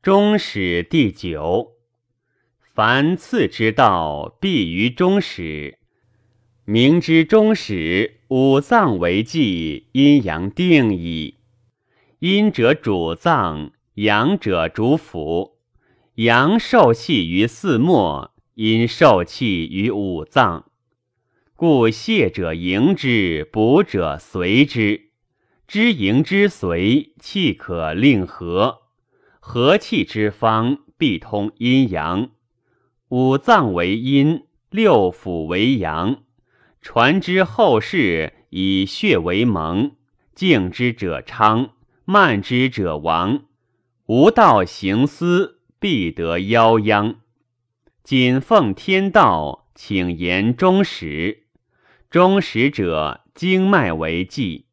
中始第九。凡次之道，必于中始。明之中始，五脏为纪，阴阳定矣。阴者主脏，阳者主腑。阳受气于四末，阴受气于五脏。故泻者迎之，补者随之。知迎之随，气可令和。和气之方，必通阴阳。五脏为阴，六腑为阳。传之后世，以血为盟。敬之者昌，慢之者亡。无道行思，必得夭殃。谨奉天道，请言中始。中始者，经脉为纪，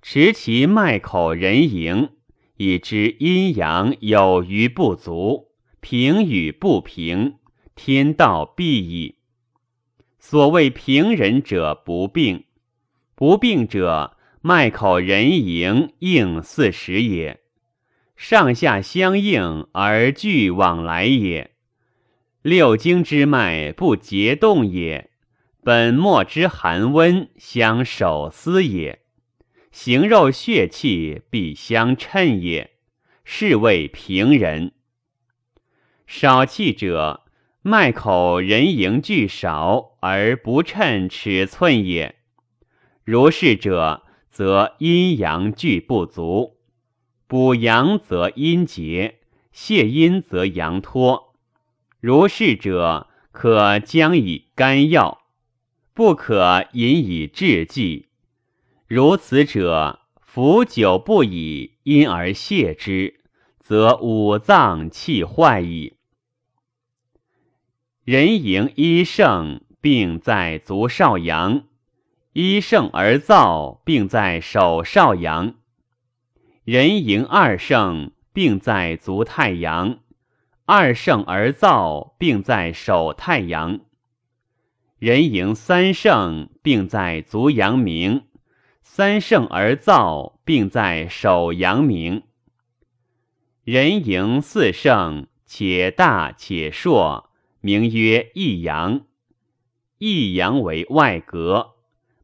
持其脉口人迎，以知阴阳有余不足，平与不平，天道必矣。所谓平人者，不病；不病者，脉口人迎，应四时也。上下相应而俱往来也。六经之脉不结动也。本末之寒温相守思也，形肉血气必相称也，是谓平人。少气者，脉口人迎聚少而不称尺寸也。如是者，则阴阳俱不足，补阳则阴结，泻阴则阳脱。如是者，可将以肝药。不可饮以治剂，如此者，服久不已，因而泻之，则五脏气坏矣。人迎一盛，病在足少阳；一盛而燥，病在手少阳。人迎二盛，病在足太阳；二盛而燥，病在手太阳。人迎三盛，病在足阳明；三盛而燥，病在手阳明。人迎四盛，且大且硕，名曰一阳。一阳为外隔，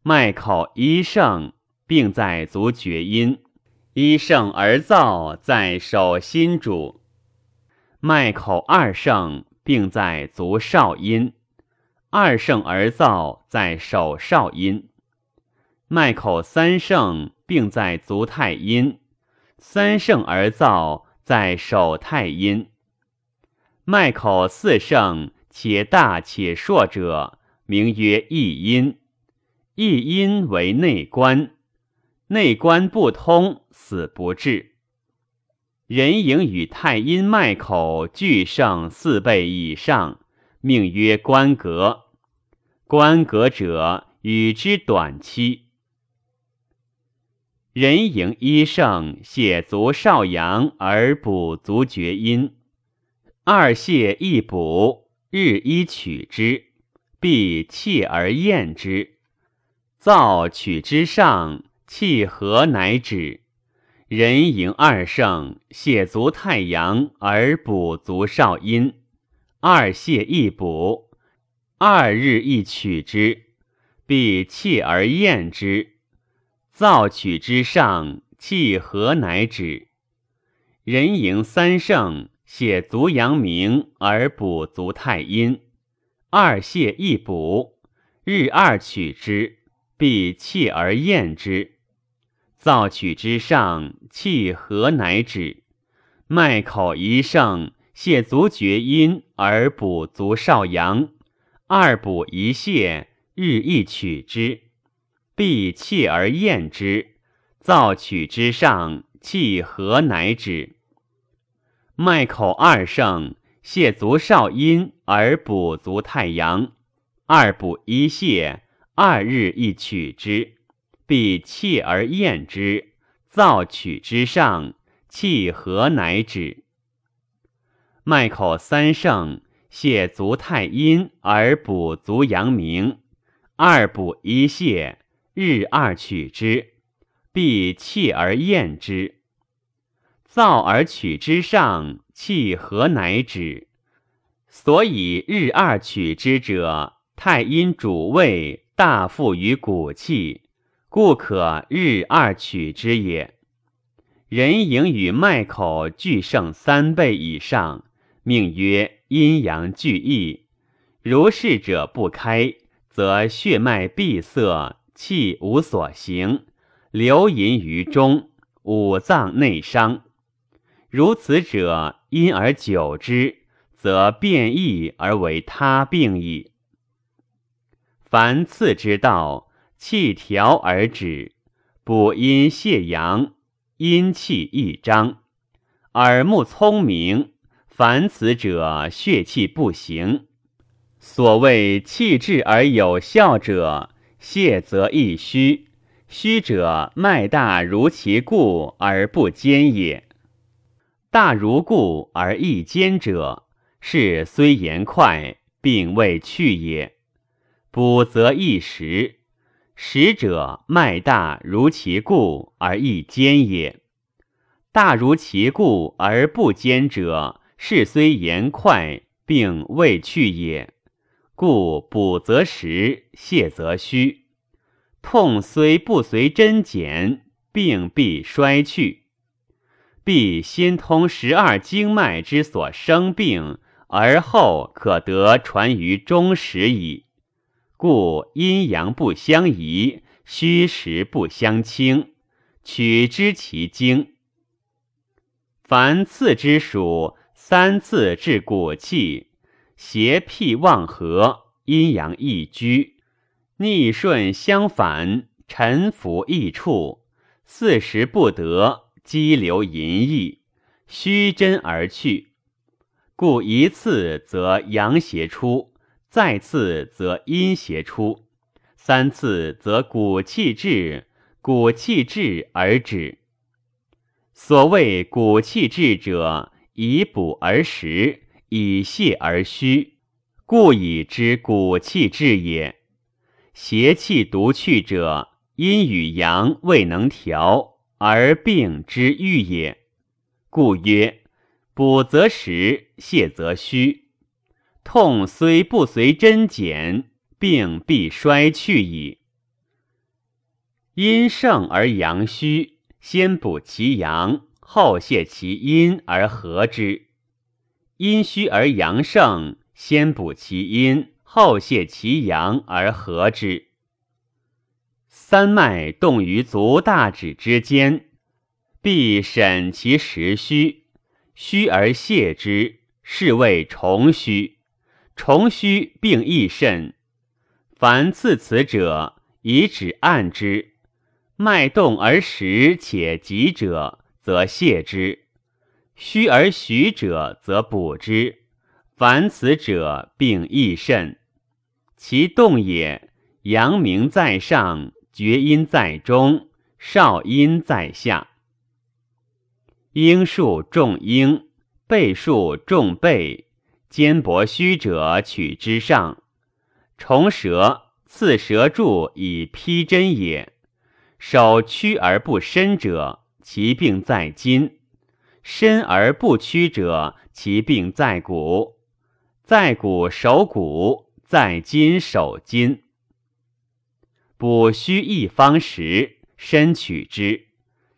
脉口一盛，病在足厥阴；一盛而燥，在手心主。脉口二盛，病在足少阴。二盛而燥，在手少阴；脉口三盛，并在足太阴；三盛而燥，在手太阴。脉口四盛，且大且硕者，名曰一阴。一阴为内关，内关不通，死不治。人迎与太阴脉口俱盛四倍以上。命曰关格，关格者与之短期。人迎一盛，泻足少阳而补足厥阴；二泻一补，日一取之，必气而咽之。燥取之上，气和乃止。人迎二盛，泻足太阳而补足少阴。二泻一补，二日一取之，必气而咽之。燥取之上，气和乃止。人迎三盛，泻足阳明而补足太阴。二泻一补，日二取之，必气而咽之。燥取之上，气和乃止。脉口一盛。泻足厥阴而补足少阳，二补一泻，日一取之，必气而厌之，燥取之上，气何乃止。脉口二盛，泻足少阴而补足太阳，二补一泻，二日一取之，必气而厌之，燥取之上，气何乃止。脉口三盛，泻足太阴而补足阳明，二补一泻，日二取之，必气而咽之。燥而取之上，气何乃止。所以日二取之者，太阴主胃，大负于骨气，故可日二取之也。人营与脉口俱盛三倍以上，命曰阴阳俱溢。如是者不开，则血脉闭塞，气无所行，流淫于中，五脏内伤。如此者，因而久之，则变异而为他病矣。凡次之道，气调而止，补阴泻阳，阴气一张，耳目聪明。凡此者，血气不行。所谓气滞而有效者，泻则易虚，虚者脉大如其故而不坚也。大如故而易坚者，是虽言快，并未去也。补则易实，实者脉大如其故而易坚也。大如其故而不坚者，是虽言快，并未去也。故补则实，泻则虚。痛虽不随针减，病必衰去。必先通十二经脉之所生病，而后可得传于中时矣。故阴阳不相宜，虚实不相侵，取之其经。凡次之属，三次治骨气，邪僻妄合，阴阳易居，逆顺相反，沉浮易处，四时不得，激流淫逸，虚真而去。故一次则阳邪出。再次则阴邪出，三次则骨气滞，骨气滞而止。所谓骨气滞者，以补而食，以泻而虚，故以之骨气滞也。邪气独去者，阴与阳未能调，而病之愈也。故曰：补则实，泻则虚。痛虽不随针减，病必衰去矣。阴盛而阳虚，先补其阳，后泻其阴而和之；阴虚而阳盛，先补其阴，后泻其阳而和之。三脉动于足大指之间，必审其实虚，虚而泻之，是谓重虚。重虚病亦甚，凡刺此者，以指按之。脉动而实且急者，则泻之；虚而虚者，则补之。凡此者，病亦甚。其动也，阳明在上，厥阴在中，少阴在下。应数重应，背数重背。肩膊虚者取之上，重舌刺舌柱以披针也。手屈而不伸者，其病在筋；伸而不屈者，其病在骨。在骨守骨，在筋守筋。补虚一方时，伸取之，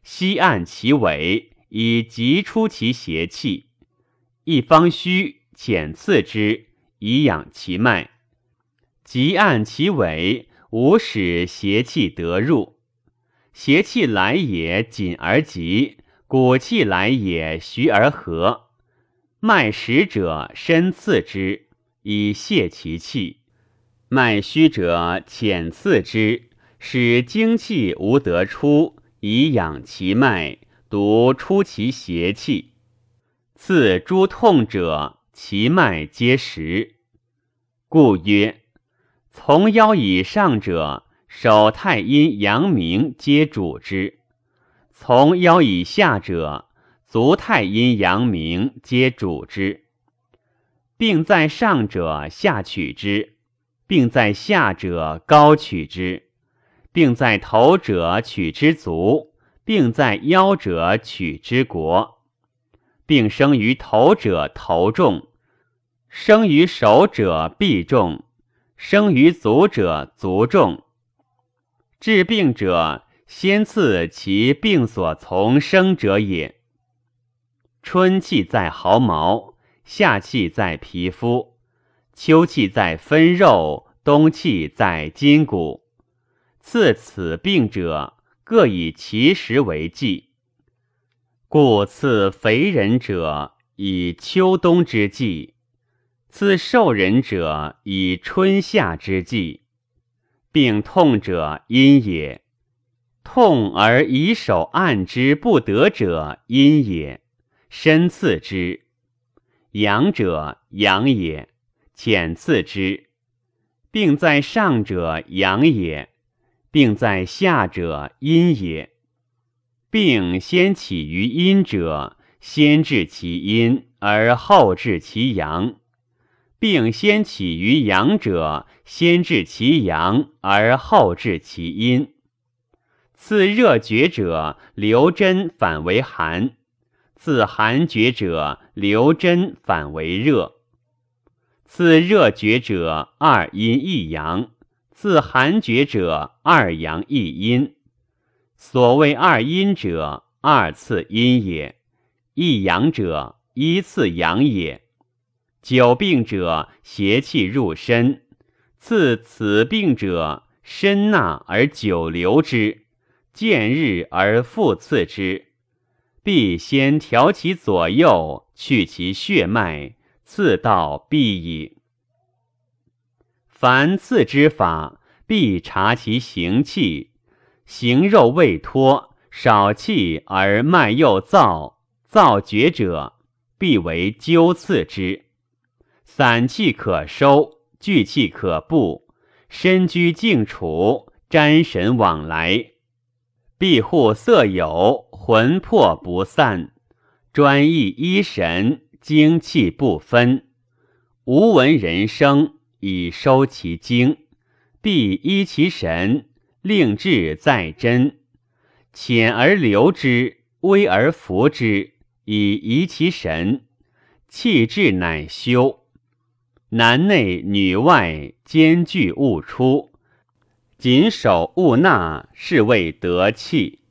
膝按其尾，以急出其邪气。一方虚。浅刺之，以养其脉；急按其尾，无使邪气得入。邪气来也，紧而急；骨气来也，徐而和。脉实者，深刺之，以泄其气；脉虚者，浅刺之，使精气无得出，以养其脉，独出其邪气。刺诸痛者。其脉皆实，故曰：从腰以上者，手太阴阳明皆主之；从腰以下者，足太阴阳明皆主之。病在上者下取之，病在下者高取之，病在头者取之足，病在腰者取之国。并生于头者头重，生于手者臂重，生于足者足重。治病者，先次其病所从生者也。春气在毫毛，夏气在皮肤，秋气在分肉，冬气在筋骨。刺此病者，各以其时为忌。故刺肥人者，以秋冬之计；刺瘦人者，以春夏之计。病痛者，阴也；痛而以手按之不得者，阴也。深次之，阳者阳也；浅次之，病在上者阳也，病在下者阴也。病先起于阴者，先治其阴而后治其阳；病先起于阳者，先治其阳而后治其阴。次热厥者，留针反为寒。自寒厥者，留针反为热；自热厥者，二阴一阳；自寒厥者，二阳一阴。所谓二阴者，二次阴也；一阳者，一次阳也。久病者，邪气入身；次此病者，身纳而久留之，见日而复次之。必先调其左右，去其血脉，次道必矣。凡次之法，必察其行气，行肉未脱，少气而脉又燥，燥绝者，必为灸刺之。散气可收，聚气可布，身居静处，瞻神往来。庇护色有，魂魄不散；专意一神，精气不分。无闻人生，以收其精；必依其神，令志在真。浅而留之，微而服之，以移其神。气滞乃修。男内女外兼具勿出。谨守勿纳，是谓得气。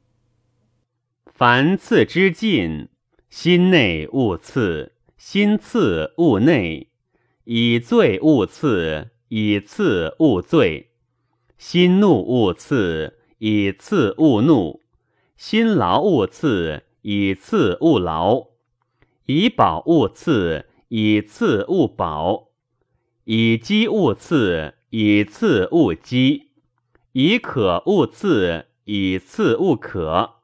凡次之进，心内勿次，心次勿内；以醉勿次，以次勿醉；心怒勿次，以次勿怒；心劳勿次，以次勿劳；以饱勿次，以次勿饱；以饥勿次，以次勿饥。以可勿次，以次勿可。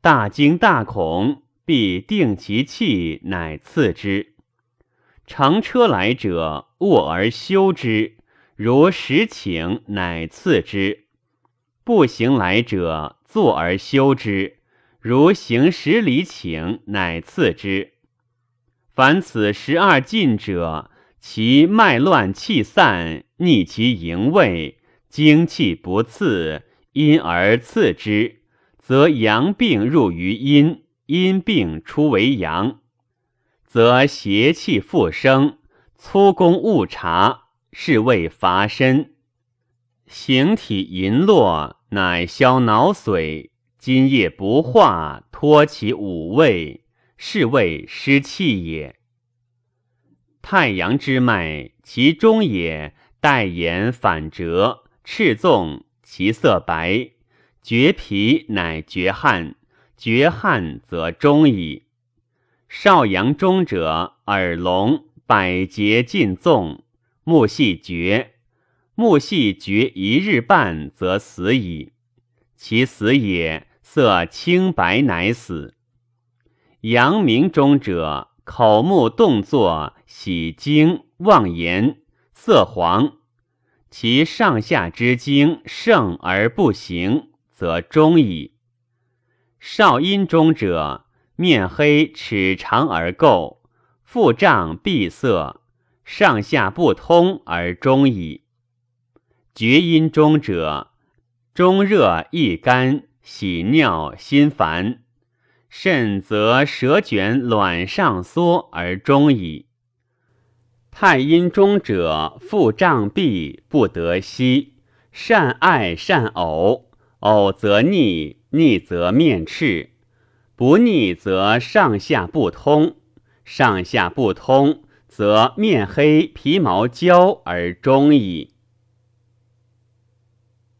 大惊大恐，必定其气，乃次之。乘车来者，卧而休之；如实请，乃次之。步行来者，坐而休之；如行十里请，乃次之。凡此十二进者，其脉乱气散，逆其营卫。精气不次，因而次之，则阳病入于阴，阴病出为阳，则邪气复生，粗工误察，是谓乏身。形体淫落，乃消脑髓，津液不化，脱其五味，是谓失气也。太阳之脉，其中也，带言反折。赤纵，其色白；绝皮，乃绝汗；绝汗则中矣。少阳中者，耳聋，百节尽纵，目细绝。目细绝一日半，则死矣。其死也，色青白，乃死。阳明中者，口目动作，喜惊，妄言，色黄。其上下之精盛而不行，则中矣。少阴中者，面黑齿长而垢，腹胀闭塞，上下不通而中矣。厥阴中者，中热易干，喜尿心烦，甚则舌卷卵上缩而终矣。太阴中者，腹胀闭，不得息，善爱善呕，呕则逆，逆则面赤，不逆则上下不通，上下不通则面黑皮毛焦而终矣。